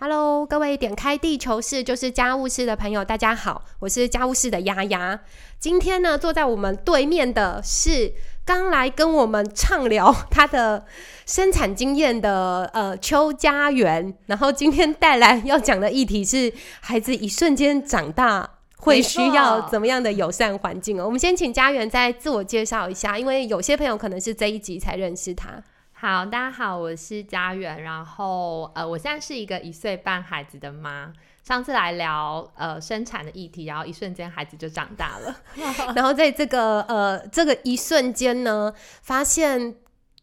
Hello，各位点开地球室就是家务室的朋友，大家好，我是家务室的丫丫。今天呢，坐在我们对面的是刚来跟我们畅聊他的生产经验的呃邱家园，然后今天带来要讲的议题是孩子一瞬间长大会需要怎么样的友善环境哦。我们先请家园再自我介绍一下，因为有些朋友可能是这一集才认识他。好，大家好，我是佳媛，然后呃，我现在是一个一岁半孩子的妈。上次来聊呃生产的议题，然后一瞬间孩子就长大了，然后在这个呃这个一瞬间呢，发现。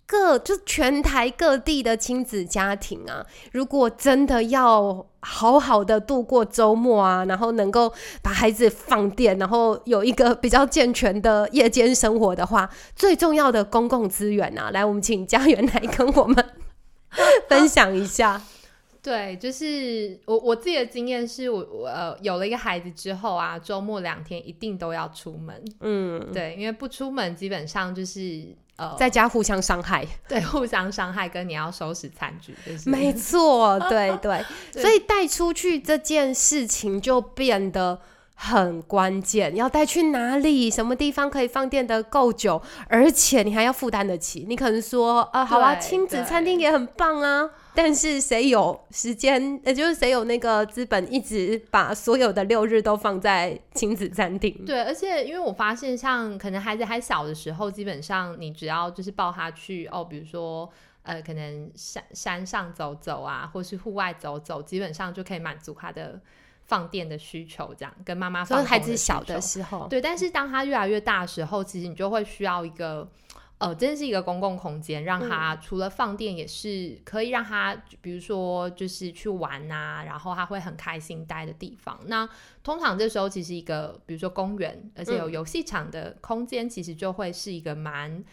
各就全台各地的亲子家庭啊，如果真的要好好的度过周末啊，然后能够把孩子放电，然后有一个 比较健全的夜间生活的话，最重要的公共资源啊，来，我们请家园来跟我们 分享一下。对，就是我我自己的经验是，我我呃有了一个孩子之后啊，周末两天一定都要出门。嗯，对，因为不出门基本上就是。呃，在家互相伤害，对，互相伤害，跟你要收拾餐具，没错，对 对，所以带出去这件事情就变得很关键，要带去哪里，什么地方可以放电的够久，而且你还要负担得起，你可能说，啊，好啊，亲子餐厅也很棒啊。但是谁有时间？也就是谁有那个资本，一直把所有的六日都放在亲子餐厅？对，而且因为我发现，像可能孩子还小的时候，基本上你只要就是抱他去哦，比如说呃，可能山山上走走啊，或是户外走走，基本上就可以满足他的放电的需求。这样跟妈妈，所以孩子小的时候，对。但是当他越来越大的时候，其实你就会需要一个。呃，真是一个公共空间，让他除了放电，也是可以让他，比如说就是去玩呐，然后他会很开心待的地方。那通常这时候，其实一个比如说公园，而且有游戏场的空间，其实就会是一个蛮。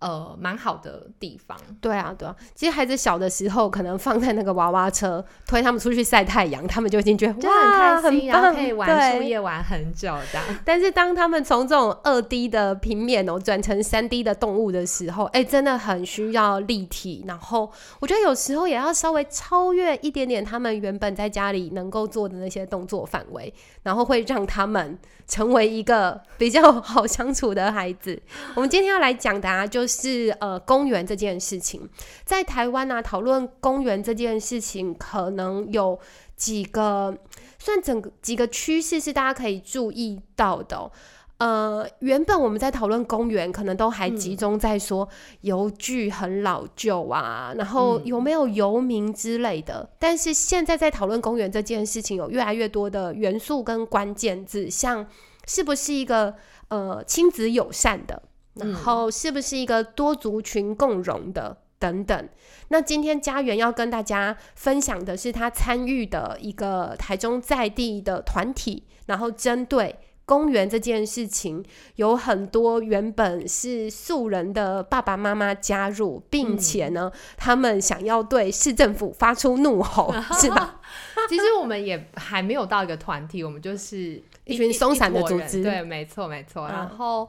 呃，蛮好的地方。对啊，对啊。其实孩子小的时候，可能放在那个娃娃车，推他们出去晒太阳，他们就已经觉得哇，很开心，然后可以玩树叶玩很久这样。但是当他们从这种二 D 的平面哦转成三 D 的动物的时候，哎，真的很需要立体。然后我觉得有时候也要稍微超越一点点他们原本在家里能够做的那些动作范围，然后会让他们成为一个比较 好相处的孩子。我们今天要来讲的啊，就是。是呃，公园这件事情，在台湾呢，讨论公园这件事情，可能有几个算整个几个趋势是大家可以注意到的。呃，原本我们在讨论公园，可能都还集中在说邮具很老旧啊，然后有没有游民之类的。但是现在在讨论公园这件事情，有越来越多的元素跟关键字，像是不是一个呃亲子友善的。然后是不是一个多族群共融的等等？那今天家园要跟大家分享的是他参与的一个台中在地的团体，然后针对公园这件事情，有很多原本是素人的爸爸妈妈加入，并且呢，他们想要对市政府发出怒吼，是吧？其实我们也还没有到一个团体，我们就是一群松散的组织，对，没错，没错，然后。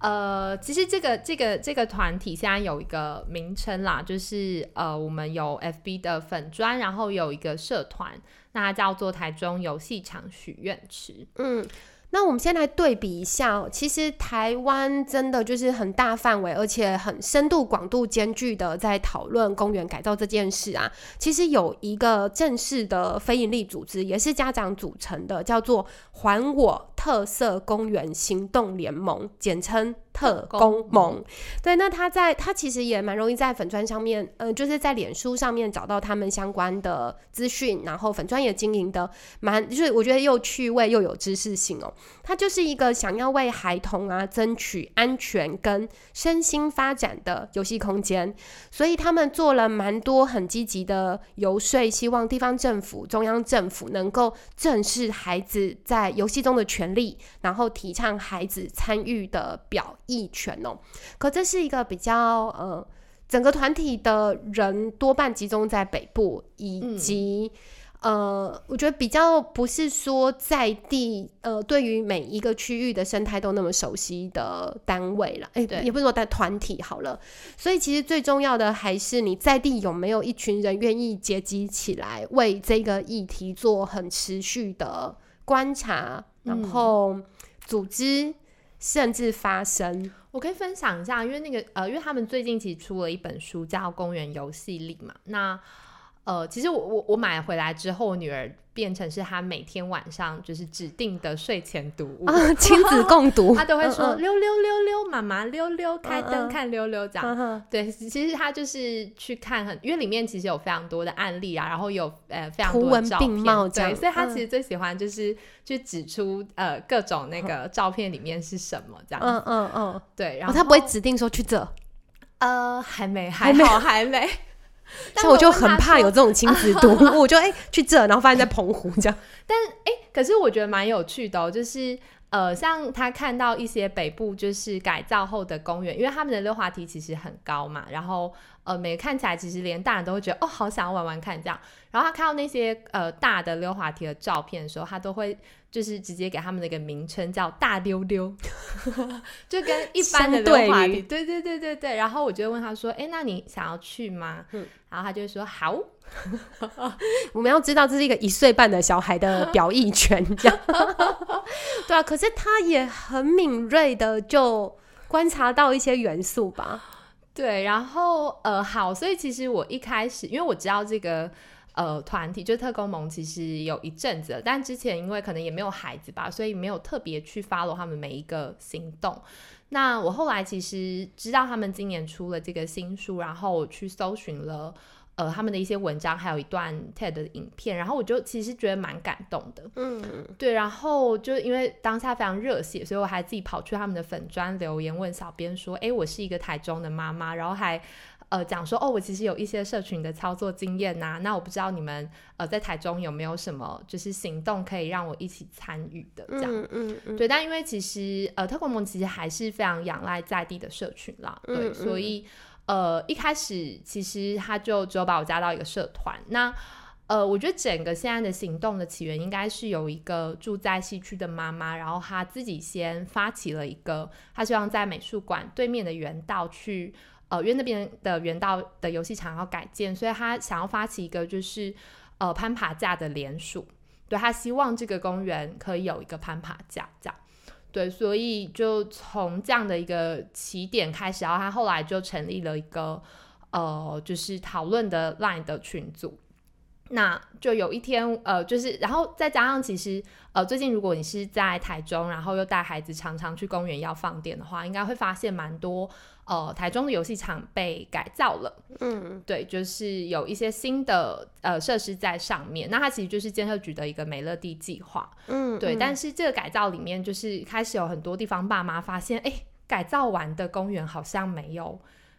呃，其实这个这个这个团体现在有一个名称啦，就是呃，我们有 FB 的粉砖，然后有一个社团，那叫做台中游戏场许愿池。嗯。那我们先来对比一下，其实台湾真的就是很大范围，而且很深度、广度兼具的在讨论公园改造这件事啊。其实有一个正式的非营利组织，也是家长组成的，叫做“还我特色公园行动联盟”，简称。特工盟，对，那他在他其实也蛮容易在粉砖上面，呃，就是在脸书上面找到他们相关的资讯，然后粉砖也经营的蛮，就是我觉得又趣味又有知识性哦。他就是一个想要为孩童啊争取安全跟身心发展的游戏空间，所以他们做了蛮多很积极的游说，希望地方政府、中央政府能够正视孩子在游戏中的权利，然后提倡孩子参与的表。意权哦，可这是一个比较呃，整个团体的人多半集中在北部，以及呃，我觉得比较不是说在地呃，对于每一个区域的生态都那么熟悉的单位了，哎、对。也不是说在团体好了。所以其实最重要的还是你在地有没有一群人愿意结集起来，为这个议题做很持续的观察，然嗯。后组织甚至发生。我可以分享一下，因为那个呃，因为他们最近其实出了一本书叫《公园游戏力》嘛，那呃，其实我我我买回来之后，我女儿变成是她每天晚上就是指定的睡前读物。啊，亲子 共读，她都会说嗯溜溜溜溜，妈妈溜溜，开灯看溜溜这样。对，其实她就是去看很，因为里面其实有非常多的案例啊，然后有呃非常多的照片对，所以她嗯其实最喜欢就是去指出呃各种那个照片里面是什么这样。嗯嗯嗯，对，然哦，后她不会指定说去这，呃，还没，还没还好，还没。但像我就很怕有这种亲子读物，我就哎、去这，然后发现在澎湖这样。但哎可是我觉得蛮有趣的、哦，就是呃，像他看到一些北部就是改造后的公园，因为他们的溜滑梯其实很高嘛，然后呃，每看起来其实连大人都会觉得哦，好想要玩玩看这样。然后他看到那些呃大的溜滑梯的照片的时候，他都会就是直接给他们的一个名称叫大溜溜，就跟一般的对溜滑梯，对对对对对。然后我就会问他说，哎，那你想要去吗？嗯然后他就说好。我们要知道这是一个一岁半的小孩的 表意权，这样。对啊，可是他也很敏锐的就观察到一些元素吧。对，然后呃，好，所以其实我一开始，因为我知道这个呃团体，就特工盟，其实有一阵子了，但之前因为可能也没有孩子吧，所以没有特别去 follow 他们每一个行动。那我后来其实知道他们今年出了这个新书，然后我去搜寻了。呃，他们的一些文章，还有一段 TED 的影片，然后我就其实觉得蛮感动的。嗯，对，然后就因为当下非常热血，所以我还自己跑去他们的粉砖留言问小编说：“哎，我是一个台中的妈妈，然后还呃讲说哦，我其实有一些社群的操作经验呐、那我不知道你们呃在台中有没有什么就是行动可以让我一起参与的这样。嗯嗯嗯，对，但因为其实呃，特工盟其实还是非常仰赖在地的社群啦，对，嗯嗯所以呃一开始其实他就只有把我加到一个社团，那呃，我觉得整个现在的行动的起源应该是有一个住在西区的妈妈，然后她自己先发起了一个，她希望在美术馆对面的园道去。呃，因为那边的园道的游戏场要改建，所以她想要发起一个就是呃攀爬架的联署，对她希望这个公园可以有一个攀爬架，这样。对，所以就从这样的一个起点开始，然后他后来就成立了一个呃，就是讨论的 Line 的群组。那就有一天，呃，就是，然后再加上，其实，呃，最近如果你是在台中，然后又带孩子常常去公园要放电的话，应该会发现蛮多，呃，台中的游戏场被改造了。嗯对，就是有一些新的呃设施在上面。那它其实就是建设局的一个美乐地计划。嗯，对，嗯但是这个改造里面，就是开始有很多地方爸妈发现，哎，改造完的公园好像没有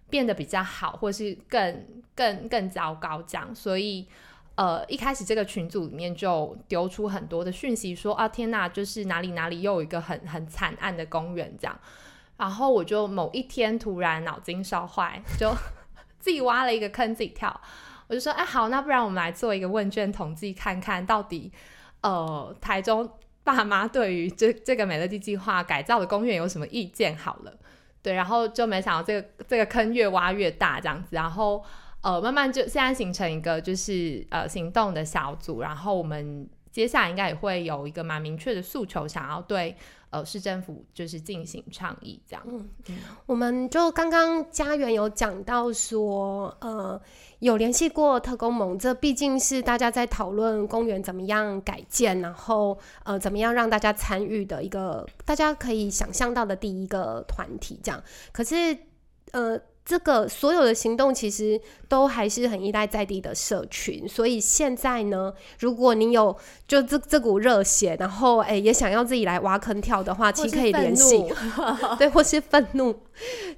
变得比较好，或是更更更糟糕这样，所以。呃，一开始这个群组里面就丢出很多的讯息说，啊天呐，就是哪里哪里又有一个很很惨案的公园这样，然后我就某一天突然脑筋烧坏，就 自己挖了一个坑自己跳，我就说，哎好，那不然我们来做一个问卷统计，看看到底呃台中爸妈对于这这个美乐地计划改造的公园有什么意见好了。对，然后就没想到这个这个坑越挖越大这样子，然后呃慢慢就现在形成一个就是呃行动的小组，然后我们接下来应该也会有一个蛮明确的诉求，想要对呃市政府就是进行倡议这样。嗯我们就刚刚家园有讲到说，呃，有联系过特工盟，这毕竟是大家在讨论公园怎么样改建，然后呃怎么样让大家参与的一个大家可以想象到的第一个团体，这样。可是呃。这个所有的行动其实都还是很依赖在地的社群，所以现在呢，如果你有就这这股热血，然后哎也想要自己来挖坑跳的话，其实可以联系，对，或是愤怒，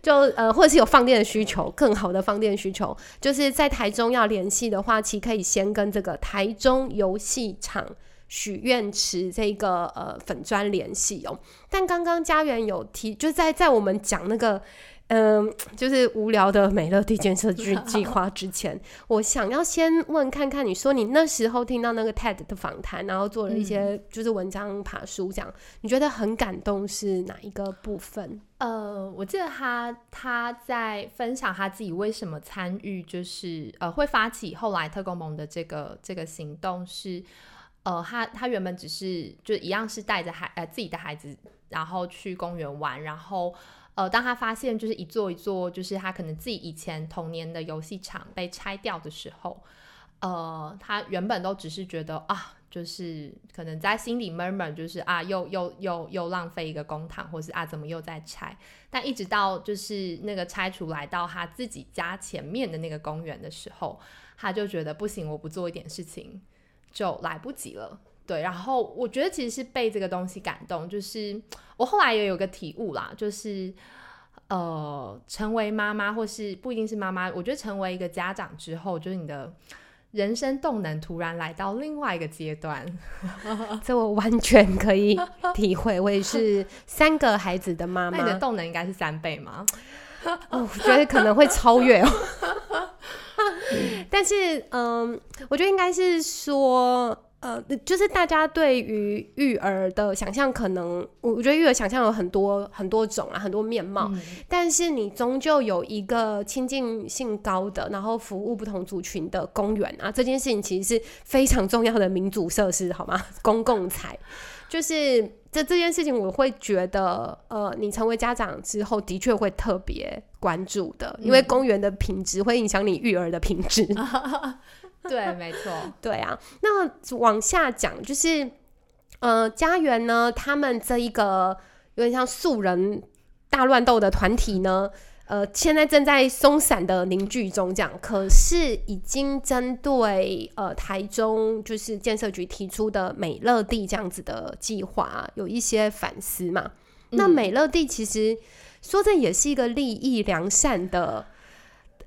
就呃，或者是有放电的需求，更好的放电需求，就是在台中要联系的话，其实可以先跟这个台中游戏场许愿池这个呃粉砖联系哦。但刚刚家园有提，就在在我们讲那个嗯，就是无聊的美乐蒂建设计计划之前，我想要先问看看，你说你那时候听到那个 TED 的访谈，然后做了一些就是文章爬书这样，你觉得很感动是哪一个部分？呃，我记得他他在分享他自己为什么参与，就是呃会发起后来特工盟的这个这个行动是，呃，他他原本只是就一样是带着孩呃自己的孩子，然后去公园玩，然后。呃，当他发现就是一座一座，就是他可能自己以前童年的游戏场被拆掉的时候，呃，他原本都只是觉得啊，就是可能在心里 murmur，就是啊，又又又又浪费一个公堂，或是啊，怎么又在拆？但一直到就是那个拆除来到他自己家前面的那个公园的时候，他就觉得不行，我不做一点事情就来不及了。对，然后我觉得其实是被这个东西感动，就是我后来也有个体悟啦，就是呃，成为妈妈或是不一定是妈妈，我觉得成为一个家长之后，就是你的人生动能突然来到另外一个阶段，这我完全可以体会。我也是三个孩子的妈妈，你的动能应该是三倍吗？我觉得可能会超越哦。但是，嗯，我觉得应该是说。呃，就是大家对于育儿的想象，可能我我觉得育儿想象有很多很多种啊，很多面貌。但是你终究有一个亲近性高的，然后服务不同族群的公园啊，这件事情其实是非常重要的民主设施，好吗？公共财，就是这这件事情，我会觉得，呃，你成为家长之后，的确会特别关注的，因为公园的品质会影响你育儿的品质。对，没错，对啊。那往下讲，就是，呃，家园呢，他们这一个有点像素人大乱斗的团体呢，呃，现在正在松散的凝聚中，这样。可是已经针对呃台中就是建设局提出的美乐地这样子的计划，有一些反思嘛。那美乐地其实说这也是一个利益良善的。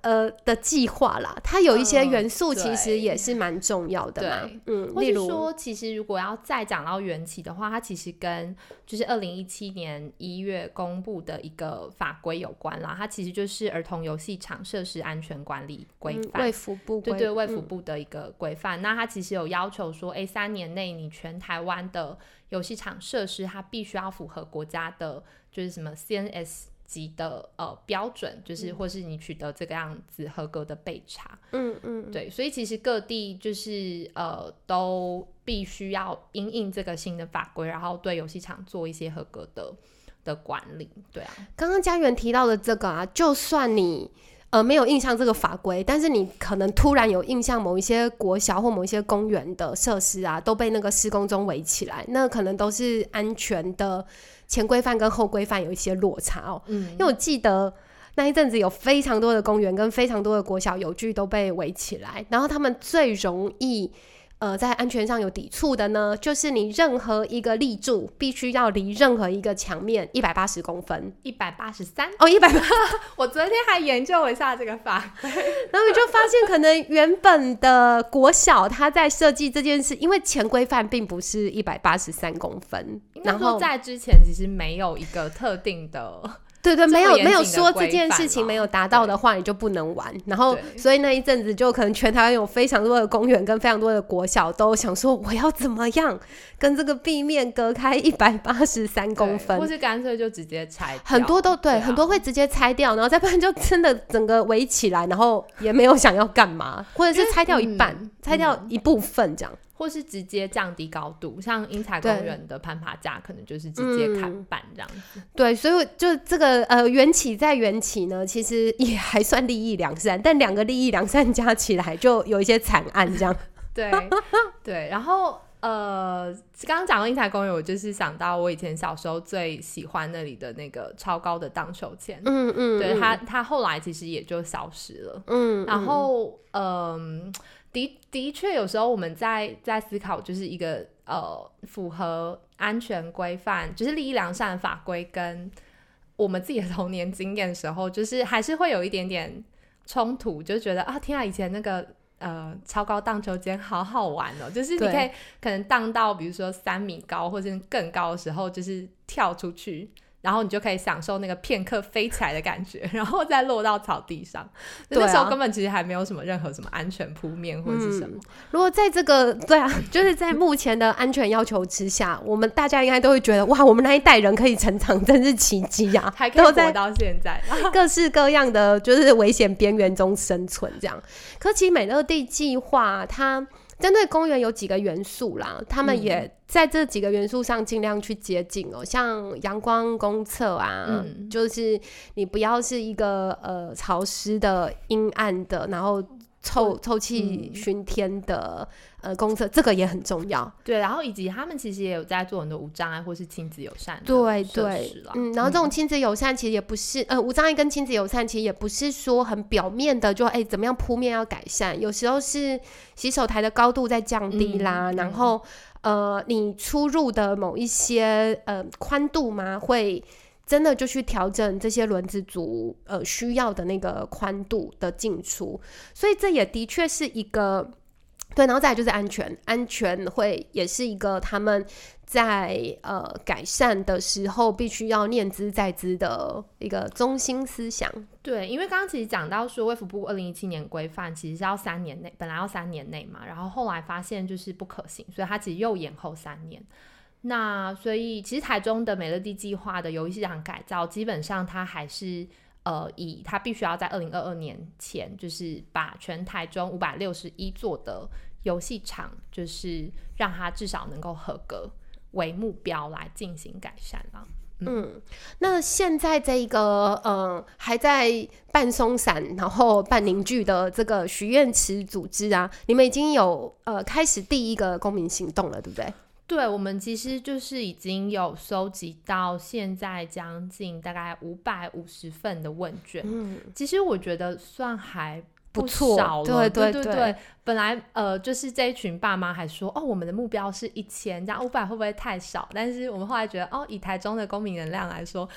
呃的计划啦，它有一些元素其实也是蛮重要的嘛。嗯，例如说，其实如果要再讲到缘起的话，它其实跟就是二零一七年一月公布的一个法规有关啦。它其实就是儿童游戏场设施安全管理规范，卫福部对对卫福部的一个规范。那它其实有要求说，哎，三年内你全台湾的游戏场设施，它必须要符合国家的，就是什么 CNS。级的呃标准，就是或是你取得这个样子合格的备查，嗯嗯，对，所以其实各地就是呃都必须要因应这个新的法规，然后对游戏场做一些合格的的管理，对啊。刚刚家园提到的这个啊，就算你呃没有印象这个法规，但是你可能突然有印象，某一些国小或某一些公园的设施啊都被那个施工中围起来，那可能都是安全的。前规范跟后规范有一些落差哦，嗯，因为我记得那一阵子有非常多的公园跟非常多的国小有具都被围起来，然后他们最容易。呃，在安全上有抵触的呢，就是你任何一个立柱必须要离任何一个墙面一百八十公分，一百八十三哦，一百八。我昨天还研究了一下这个法 然后你就发现，可能原本的国小他在设计这件事，因为前规范并不是一百八十三公分，然后在之前其实没有一个特定的。对对，没有没有说这件事情没有达到的话，你就不能玩。然后，所以那一阵子就可能全台湾有非常多的公园跟非常多的国小都想说，我要怎么样跟这个壁面隔开一百八十三公分，或是干脆就直接拆。很多都对，很多会直接拆掉，然后再不然就真的整个围起来，然后也没有想要干嘛，或者是拆掉一半，拆掉一部分这样。或是直接降低高度，像英才公园的攀爬架，可能就是直接砍半这样子。对，所以就这个呃缘起在缘起呢，其实也 还算利益良善，但两个利益良善加起来就有一些惨案这样。对对，然后呃，刚刚讲到英才公园，我就是想到我以前小时候最喜欢那里的那个超高的荡秋千。嗯嗯，对它它后来其实也就消失了。嗯，然后嗯。的的确，有时候我们在在思考，就是一个呃符合安全规范，就是利益良善的法规，跟我们自己的童年经验的时候，就是还是会有一点点冲突，就觉得啊，天啊，以前那个呃超高荡秋千好好玩哦，就是你可以可能荡到比如说三米高或者更高的时候，就是跳出去。然后你就可以享受那个片刻飞起来的感觉，然后再落到草地上。那时候根本其实还没有什么任何什么安全铺面或者是什么。如果在这个 对啊，就是在目前的安全要求之下，我们大家应该都会觉得哇，我们那一代人可以成长，真是奇迹啊！还可以活到现在，各式各样的就是危险边缘中生存这样。可其美乐地计划它针对公园有几个元素啦，他们嗯。也在这几个元素上尽量去接近哦，像阳光公厕啊，嗯。就是你不要是一个呃潮湿的、阴暗的，然后臭臭气嗯熏天的、呃公厕，这个也很重要。对，然后以及他们其实也有在做很多无障碍或是亲子友善的对对，嗯，然后这种亲子友善其实也不是，呃，无障碍跟亲子友善其实也不是说很表面的就，哎怎么样铺面要改善，有时候是洗手台的高度在降低啦，嗯然后呃你出入的某一些呃宽度嘛会。真的就去调整这些轮子组呃需要的那个宽度的进出，所以这也的确是一个对，然后再就是安全，安全会也是一个他们在呃改善的时候必须要念兹在兹的一个中心思想。对，因为刚刚其实讲到说，卫福部二零一七年规范其实是要三年内，本来要三年内嘛，然后后来发现就是不可行，所以他其实又延后三年。那所以其实台中的美乐蒂计划的游戏场改造，基本上它还是呃以它必须要在二零二二年前，就是把全台中五百六十一座的游戏场，就是让它至少能够合格为目标来进行改善啦。嗯，那现在这一个呃还在半松散，然后半凝聚的这个许愿池组织啊，你们已经有呃开始第一个公民行动了，对不对？对，我们其实就是已经有收集到现在将近大概五百五十份的问卷，嗯，其实我觉得算还不错对对对对对。本来呃，就是这一群爸妈还说，哦，我们的目标是一千，这样五百会不会太少？但是我们后来觉得，哦，以台中的公民能量来说，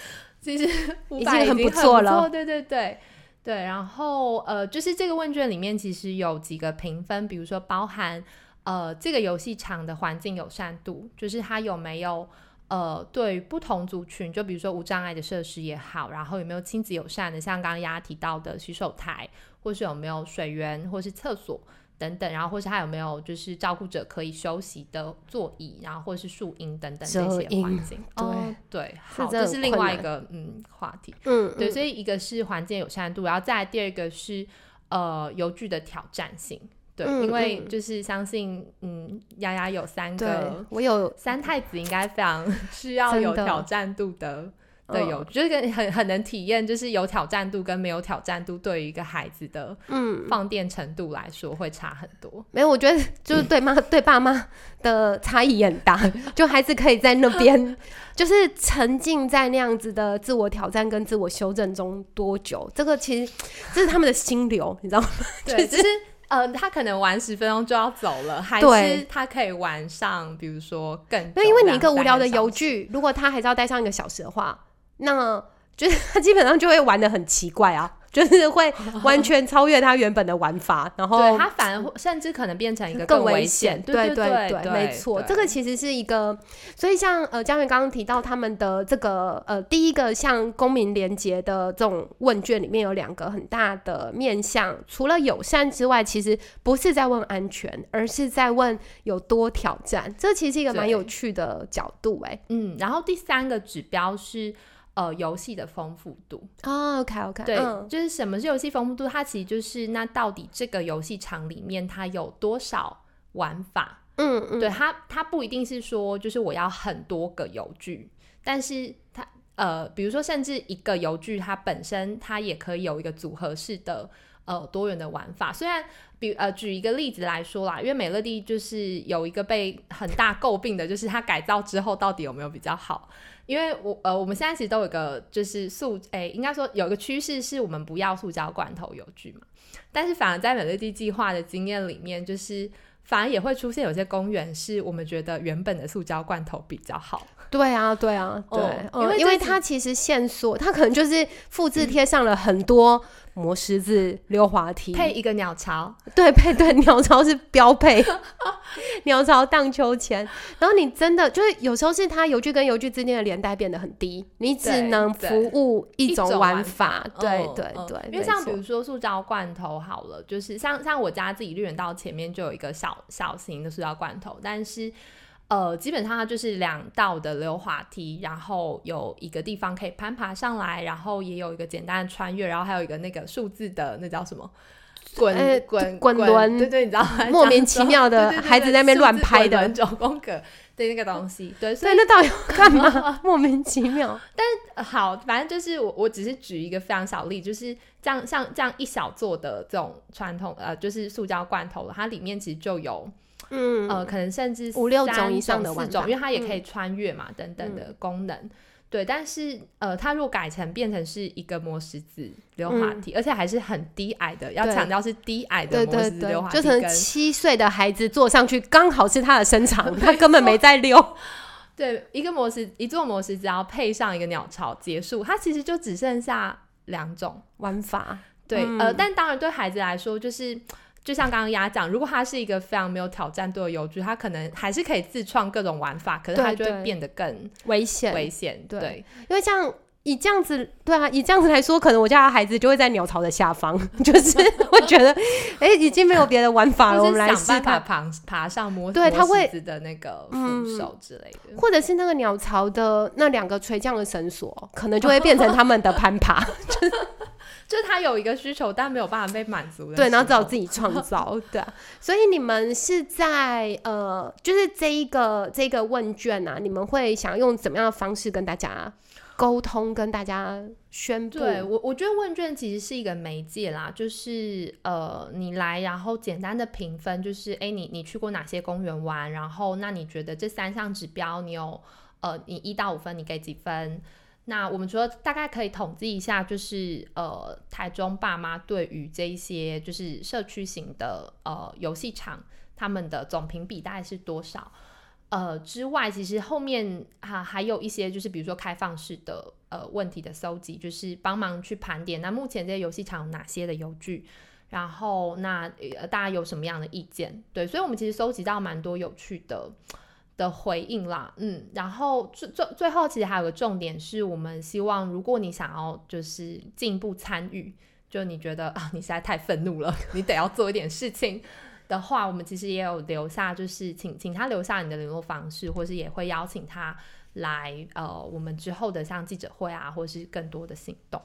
其实 五百已经很不不错了对对对。对，然后呃，就是这个问卷里面其实有几个评分，比如说包含呃这个游戏场的环境友善度，就是它有没有呃对于不同族群，就比如说无障碍的设施也好，然后有没有亲子友善的，像刚刚丫提到的洗手台，或是有没有水源或是厕所等等，然后或是它有没有就是照顾者可以休息的座椅，然后或是树荫等等这些环境。对哦对，好，这是另外一个嗯话题。嗯，对，嗯所以一个是环境友善度，然后再来第二个是呃邮具的挑战性。对，嗯因为嗯就是相信嗯丫丫有三个我有三太子，应该非常 需要有挑战度的。队友，就是跟很很能体验，就是有挑战度跟没有挑战度对于一个孩子的嗯放电程度来说会差很多。没有，我觉得就是对妈对爸妈的差异也很大，就孩子可以在那边就是沉浸在那样子的自我挑战跟自我修正中多久？这个其实这是他们的心流，你知道吗？对，就是呃，他可能玩十分钟就要走了，还是他可以玩上，比如说更因为你一个无聊的小时邮具，如果他还是要待上一个小时的话，那就是他基本上就会玩的很奇怪啊，就是会完全超越他原本的玩法，然后对他反而会甚至可能变成一个更危险。对对对没错，对这个其实是一个，所以像呃江源刚刚提到他们的这个呃第一个像公民连结的这种问卷里面有两个很大的面向，除了友善之外，其实不是在问安全，而是在问有多挑战。这其实是一个蛮有趣的角度、哎，嗯，然后第三个指标是呃游戏的丰富度。哦，OK OK，对，嗯就是什么是游戏丰富度？它其实就是那到底这个游戏场里面它有多少玩法？嗯嗯，对它，它不一定是说就是我要很多个游具，但是它呃，比如说甚至一个游具它本身它也可以有一个组合式的呃多元的玩法。虽然比呃举一个例子来说啦，因为美乐蒂就是有一个被很大诟病的，就是它改造之后到底有没有比较好。因为我呃，我们现在其实都有一个就是塑，诶、应该说有一个趋势是我们不要塑胶罐头游具嘛，但是反而在美乐蒂计划的经验里面，就是反而也会出现有些公园是我们觉得原本的塑胶罐头比较好，对啊，对啊，对，因为因为它其实线索，它可能就是复制贴上了很多磨石子、溜滑梯，配一个鸟巢，对配对鸟巢是标配，鸟巢荡秋千，然后你真的就是有时候是它邮局跟邮局之间的连带变得很低，你只能服务一种玩玩法。对对对，因为像比如说塑胶罐头好了，就是像像我家自己绿园道前面就有一个小小型的塑胶罐头，但是呃，基本上它就是两道的溜滑梯，然后有一个地方可以攀爬上来，然后也有一个简单的穿越，然后还有一个那个数字的那叫什么？滚呃滚滚轮对对，你知道吗？莫名其妙的孩子在那边乱拍的九宫格对那个东西，对，所，以那到底要干嘛？莫名其妙。但好，反正就是我，我只是举一个非常小例，就是这样，像这样一小座的这种传统呃，就是塑胶罐头，它里面其实就有嗯，呃，可能甚至五六三种以上的四种，因为它也可以穿越嘛，等等的功能。对，但是呃，它如果改成变成是一个磨石子溜滑梯，而且还是很低矮的，要强调是低矮的对磨石子溜滑，梯，就可能跟七岁的孩子坐上去刚好是他的身长，他根本没在溜。对一个磨石一座磨石，只要配上一个鸟巢结束，它其实就只剩下两种。玩法，对，嗯呃，但当然对孩子来说，就是就像刚刚鸭讲，如果他是一个非常没有挑战度的游具，他可能还是可以自创各种玩法，可是对他就会对变得更危险。危险。对对，因为这样以这样子，对啊，以这样子来说，可能我家的孩子就会在鸟巢的下方，就是会觉得，哎、已经没有别的玩法了，我们来试想办法看。爬爬上摸摸对他会的那个嗯扶手之类的。或者是那个鸟巢的那两个垂降的绳索，可能就会变成他们的攀爬，就是他有一个需求，但没有办法被满足的。对，然后只好自己创造，对啊。所以你们是在呃，就是这一个这个问卷啊，你们会想用怎么样的方式跟大家沟通，跟大家宣布？对我，我觉得问卷其实是一个媒介啦，就是呃，你来然后简单的评分，就是哎，你你去过哪些公园玩，然后那你觉得这三项指标你有呃，你一到五分你给几分？那我们除了大概可以统计一下，就是呃，台中爸妈对于这一些就是社区型的呃游戏场，他们的总评比大概是多少？呃之外，其实后面还、还有一些就是比如说开放式的呃问题的搜集，就是帮忙去盘点。那目前这些游戏场有哪些的邮具？然后那呃大家有什么样的意见？对，所以我们其实收集到蛮多有趣的的回应啦，嗯，然后最最最后其实还有个重点是我们希望，如果你想要就是进一步参与，就你觉得啊你实在太愤怒了，你得要做一点事情。的话，我们其实也有留下，就是请请他留下你的联络方式，或是也会邀请他来呃，我们之后的像记者会啊，或是更多的行动。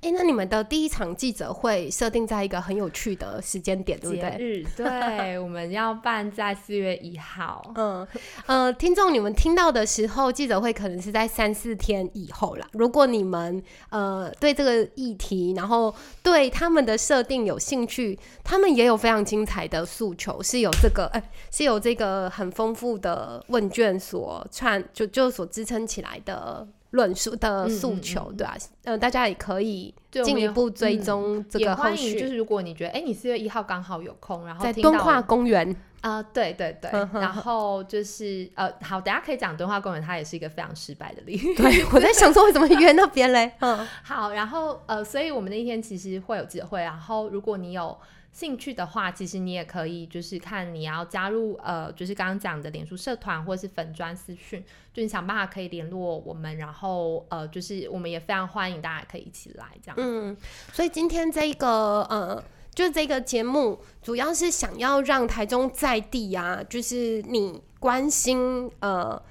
哎、那你们的第一场记者会设定在一个很有趣的时间点，对不对？日，对，我们要办在四月一号。嗯，呃，听众，你们听到的时候，记者会可能是在三四天以后啦。如果你们呃对这个议题，然后对他们的设定有兴趣，他们也有非常精彩的诉求，是有这个哎、是有这个很丰富的问卷所串就就所支撑起来的论述的嗯诉求，嗯嗯对啊，呃，大家也可以进一步追嗯踪这个后续，就是如果你觉得，哎、你四月一号刚好有空，然后在敦化公园。啊、对对对，然后就是呃，好，等下可以讲敦化公园，它也是一个非常失败的例子。对，我在想说为什么约那边嘞？嗯。好，然后呃，所以我们那一天其实会有记者会，然后如果你有兴趣的话，其实你也可以就是看你要加入呃，就是刚刚讲的脸书社团或是粉砖私讯，就你想办法可以联络我们，然后呃，就是我们也非常欢迎大家可以一起来这样。嗯，所以今天这个呃，就是这个节目，主要是想要让台中在地啊，就是你关心呃。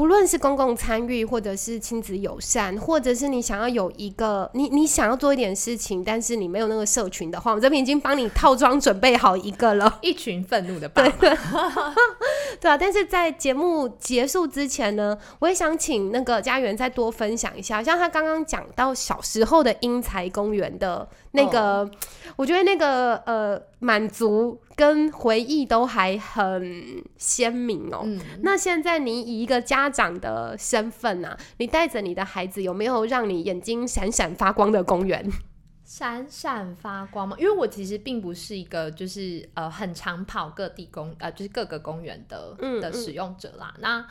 不论是公共参与，或者是亲子友善，或者是你想要有一个你你想要做一点事情，但是你没有那个社群的话，我们这边已经帮你套装准备好一个了。一群愤怒的爸妈，对啊，但是在节目结束之前呢，我也想请那个家园再多分享一下，像他刚刚讲到小时候的英才公园的那个，我觉得那个呃满足跟回忆都还很鲜明哦。嗯，那现在你以一个家长的身份啊，你带着你的孩子，有没有让你眼睛闪闪发光的公园？闪闪发光吗？因为我其实并不是一个就是呃很常跑各地公呃就是各个公园的的使用者啦。那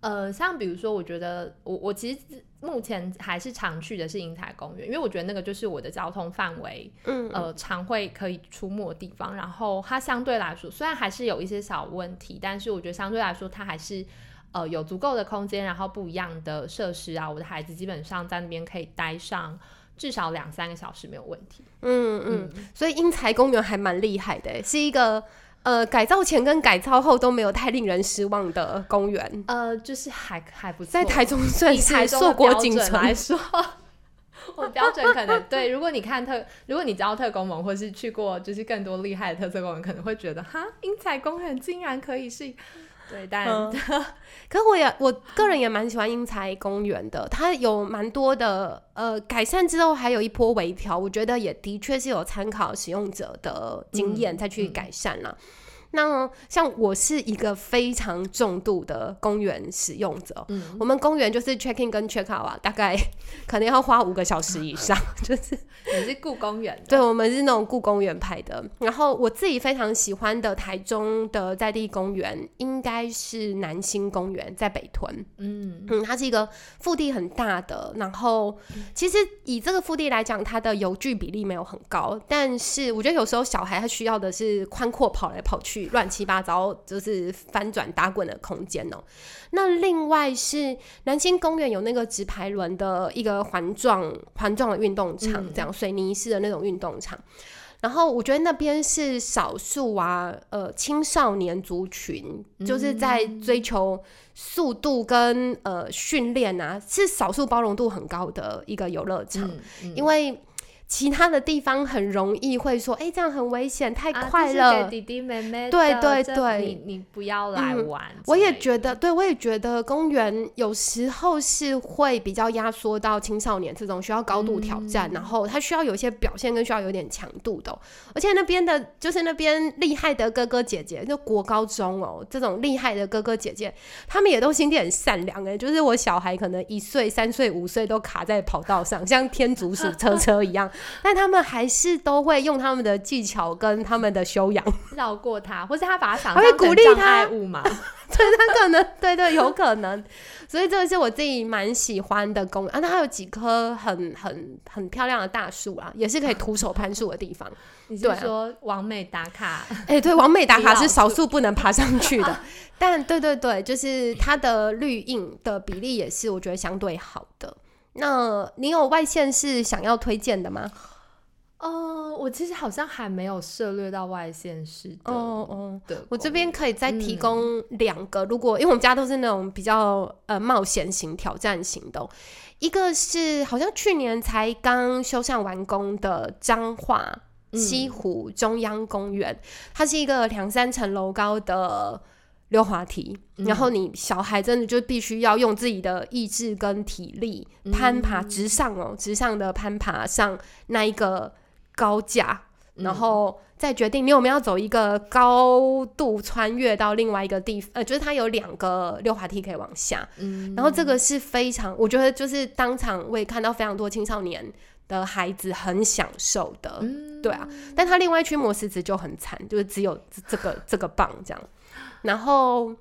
呃，像比如说，我觉得我我其实目前还是常去的是英才公园，因为我觉得那个就是我的交通范围，嗯呃，常会可以出没的地方。然后它相对来说，虽然还是有一些小问题，但是我觉得相对来说，它还是呃有足够的空间，然后不一样的设施啊，我的孩子基本上在那边可以待上至少两三个小时没有问题。嗯嗯，所以英才公园还蛮厉害的，是一个呃改造前跟改造后都没有太令人失望的公园，呃，就是还还不错，在台中算是硕果仅存准来。说。我标准可能对，如果你看特，如果你知道特工盟，或是去过就是更多厉害的特色公园，可能会觉得哈，英才公园竟然可以是，对，但、嗯 可我也我个人也蛮喜欢英才公园的，它有蛮多的呃改善之后，还有一波微调，我觉得也的确是有参考使用者的经验嗯再去嗯改善啦。那像我是一个非常重度的公园使用者，嗯，我们公园就是 check in 跟 check out 啊，大概 可能要花五个小时以上，就是你是故宫园，对，我们是那种故公园派的。然后我自己非常喜欢的台中的在地公园，应该是南星公园，在北屯。嗯嗯，它是一个腹地很大的，然后其实以这个腹地来讲，它的游距比例没有很高，但是我觉得有时候小孩他需要的是宽阔跑来跑去、乱七八糟就是翻转打滚的空间哦。那另外是南星公园有那个直排轮的一个环状环状的运动场，嗯这样水泥式的那种运动场。然后我觉得那边是少数啊，呃，青少年族群就是在追求速度跟呃训练啊，是少数包容度很高的一个游乐场，嗯嗯因为其他的地方很容易会说，哎、这样很危险，太啊快了。弟弟妹妹，对对对。你你不要来嗯玩、我也觉得，，对我也觉得公园有时候是会比较压缩到青少年这种需要高度挑战，然后他需要有一些表现跟需要有点强度的。哦、而且那边的就是那边厉害的哥哥姐姐，就国高中哦这种厉害的哥哥姐姐，他们也都心地很善良哎，就是我小孩可能一岁、三岁、五岁都卡在跑道上，像天竺鼠车车一样，但他们还是都会用他们的技巧跟他们的修养。绕过他，或是他把他想还会象成障鼓励他碍物嘛？他可能对对有可能，所以这个是我自己蛮喜欢的公园啊。那还有几棵很很很漂亮的大树啊，也是可以徒手攀树的地方。你是说完美打卡？哎、对，完美打卡是少数不能爬上去的，但对对对，就是它的绿荫的比例也是我觉得相对好的。那你有外线是想要推荐的吗？呃，我其实好像还没有涉略到外县市的。哦哦，对我这边可以再提嗯供两个，如果因为我们家都是那种比较呃冒险型、挑战型的哦、一个是好像去年才刚修缮完工的彰化西嗯湖中央公园，它是一个两三层楼高的溜滑梯，嗯然后你小孩真的就必须要用自己的意志跟体力攀爬直上哦，直上的攀爬上那一个高架，嗯。然后再决定你有没有要走一个高度穿越到另外一个地方，呃，就是它有两个溜滑梯可以往下，嗯。然后这个是非常，我觉得就是当场我也看到非常多青少年的孩子很享受的，嗯对啊，但他另外一区摩石子就很惨，就是只有这这个这个棒这样，然后。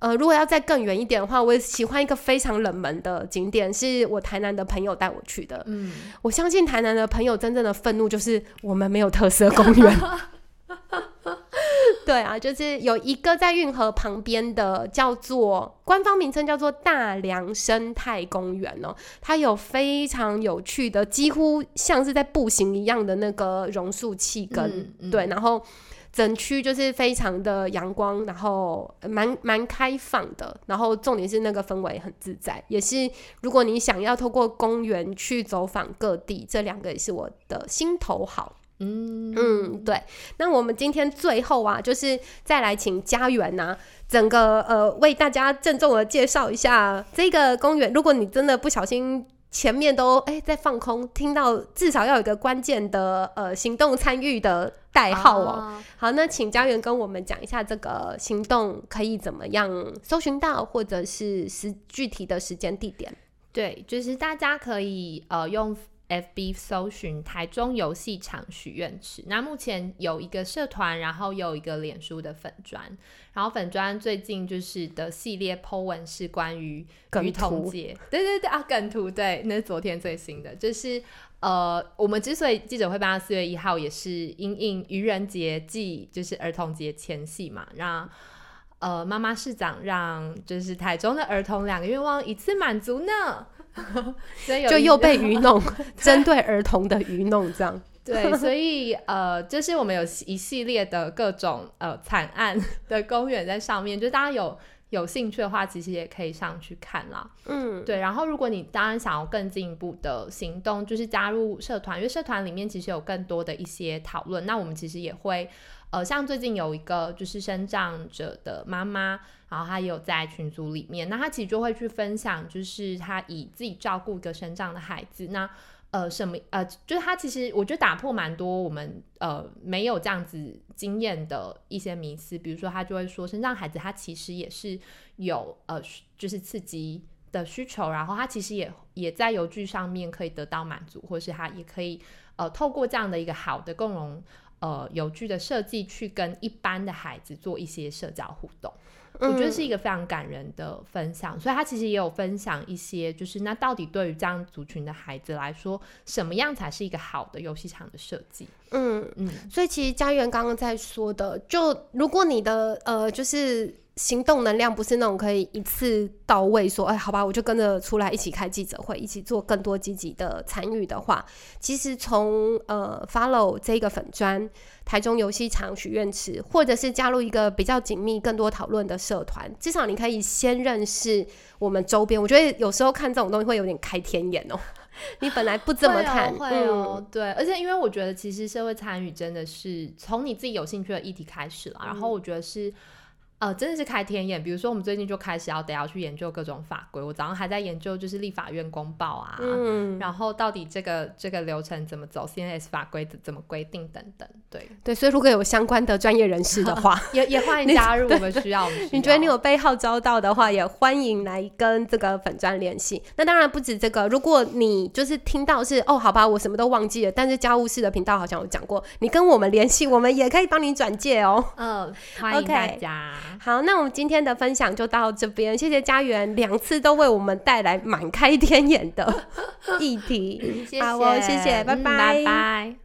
呃，如果要再更远一点的话，我也喜欢一个非常冷门的景点，是我台南的朋友带我去的。嗯，我相信台南的朋友真正的愤怒就是我们没有特色公园。对啊，就是有一个在运河旁边的，叫做官方名称叫做大良生态公园哦，它有非常有趣的，几乎像是在步行一样的那个榕树气根，嗯嗯对，然后。整区就是非常的阳光，然后蛮蛮开放的，然后重点是那个氛围很自在，也是如果你想要透过公园去走访各地，这两个也是我的心头好。嗯嗯，对。那我们今天最后啊，就是再来请家园呐、整个呃为大家郑重的介绍一下这个公园。如果你真的不小心前面都哎在放空，听到至少要有一个关键的呃行动参与的代号哦。啊好，那请家园跟我们讲一下这个行动可以怎么样搜寻到，或者是时具体的时间地点。对，就是大家可以呃用 FB 搜寻台中游戏场许愿池。那目前有一个社团，然后有一个脸书的粉砖。然后粉砖最近就是的系列 po 文是关于梗儿童图节，对对对啊，梗图对，那是昨天最新的，就是呃，我们之所以记者会办到四月一号，也是因应愚人节暨就是儿童节前夕嘛，让呃妈妈市长让就是台中的儿童两个愿望一次满足呢，所以就又被愚弄，针对儿童的愚弄这样。对，所以呃，就是我们有一系列的各种呃惨案的公园在上面，就大家有有兴趣的话，其实也可以上去看啦。嗯，对，然后如果你当然想要更进一步的行动，就是加入社团，因为社团里面其实有更多的一些讨论。那我们其实也会，呃，像最近有一个就是生长者的妈妈，然后她也有在群组里面，那她其实就会去分享，就是她以自己照顾一个生长的孩子，那呃什么呃，就是他其实我觉得打破蛮多我们呃没有这样子经验的一些迷思，比如说他就会说，生长孩子他其实也是有呃就是刺激。的需求，然后他其实也也在游具上面可以得到满足，或是他也可以呃透过这样的一个好的共融呃游具的设计，去跟一般的孩子做一些社交互动。我觉得是一个非常感人的分享，所以他其实也有分享一些，就是那到底对于这样族群的孩子来说，什么样才是一个好的游戏场的设计？嗯，嗯，所以其实家园刚刚在说的，就如果你的呃就是。行动能量不是那种可以一次到位，说哎，好吧，我就跟着出来一起开记者会，一起做更多积极的参与的话，其实从呃 follow 这个粉砖台中游戏场许愿池，或者是加入一个比较紧密、更多讨论的社团，至少你可以先认识我们周边。我觉得有时候看这种东西会有点开天眼哦，你本来不这么看，会哦，嗯、对，而且因为我觉得其实社会参与真的是从你自己有兴趣的议题开始了，然后我觉得是。呃，真的是开天眼。比如说，我们最近就开始要得要去研究各种法规。我早上还在研究，就是立法院公报啊，嗯，然后到底这个这个流程怎么走，CNS 法规怎么规定等等。对对，所以如果有相关的专业人士的话，也也欢迎加入。我们需要，你觉得你有被号召到的话，也欢迎来跟这个粉专联系。那当然不止这个，如果你就是听到是哦，好吧，我什么都忘记了，但是家务事的频道好像有讲过，你跟我们联系，我们也可以帮你转介哦。嗯，欢迎大家。好，那我们今天的分享就到这边，谢谢家园两次都为我们带来满开天眼的议题。好哦，谢谢，拜拜拜。